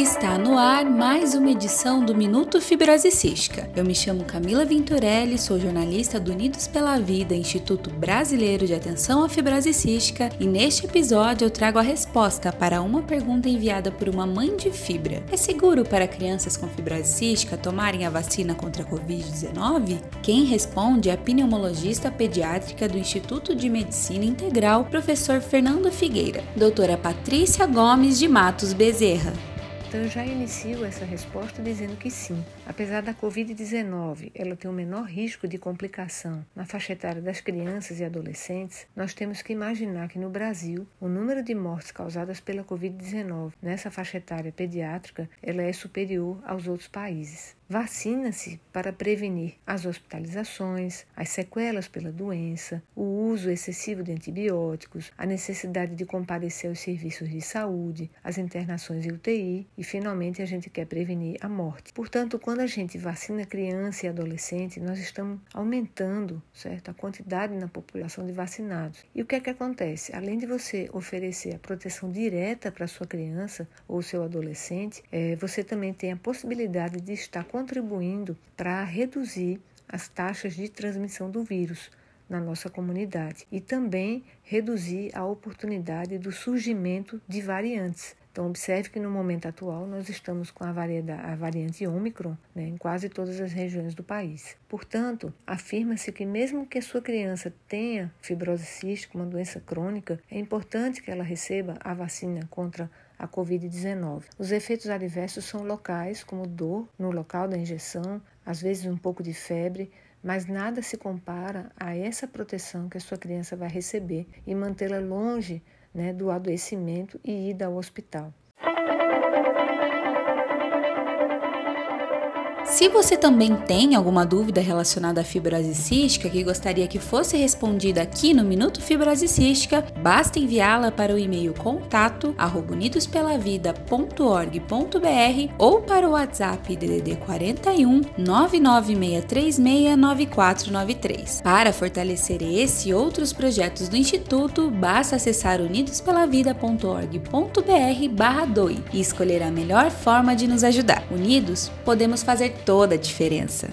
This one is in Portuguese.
Está no ar mais uma edição do Minuto Fibrose Cística. Eu me chamo Camila Vintorelli, sou jornalista do Unidos pela Vida, Instituto Brasileiro de Atenção à Fibrose Cística, e neste episódio eu trago a resposta para uma pergunta enviada por uma mãe de fibra. É seguro para crianças com fibrose cística tomarem a vacina contra a Covid-19? Quem responde é a pneumologista pediátrica do Instituto de Medicina Integral, professor Fernando Figueira, doutora Patrícia Gomes de Matos Bezerra. Então, já inicio essa resposta dizendo que sim. Apesar da Covid-19 ela ter um menor risco de complicação na faixa etária das crianças e adolescentes, nós temos que imaginar que no Brasil o número de mortes causadas pela Covid-19 nessa faixa etária pediátrica ela é superior aos outros países. Vacina-se para prevenir as hospitalizações, as sequelas pela doença, o uso excessivo de antibióticos, a necessidade de comparecer aos serviços de saúde, as internações em UTI e, finalmente, a gente quer prevenir a morte. Portanto, quando a gente vacina criança e adolescente, nós estamos aumentando certo, a quantidade na população de vacinados. E o que é que acontece? Além de você oferecer a proteção direta para sua criança ou seu adolescente, é, você também tem a possibilidade de estar contribuindo para reduzir as taxas de transmissão do vírus na nossa comunidade e também reduzir a oportunidade do surgimento de variantes. Então, observe que no momento atual nós estamos com a, a variante Ômicron né, em quase todas as regiões do país. Portanto, afirma-se que, mesmo que a sua criança tenha fibrose cística, uma doença crônica, é importante que ela receba a vacina contra a Covid-19. Os efeitos adversos são locais, como dor no local da injeção, às vezes um pouco de febre, mas nada se compara a essa proteção que a sua criança vai receber e mantê-la longe né, do adoecimento e ida ao hospital. Se você também tem alguma dúvida relacionada à fibrose cística que gostaria que fosse respondida aqui no Minuto Fibrose Cística, basta enviá-la para o e-mail contato unidospelavida.org.br ou para o WhatsApp DDD 41 996369493. Para fortalecer esse e outros projetos do Instituto, basta acessar unidospelavida.org.br/doe e escolher a melhor forma de nos ajudar. Unidos, podemos fazer toda a diferença.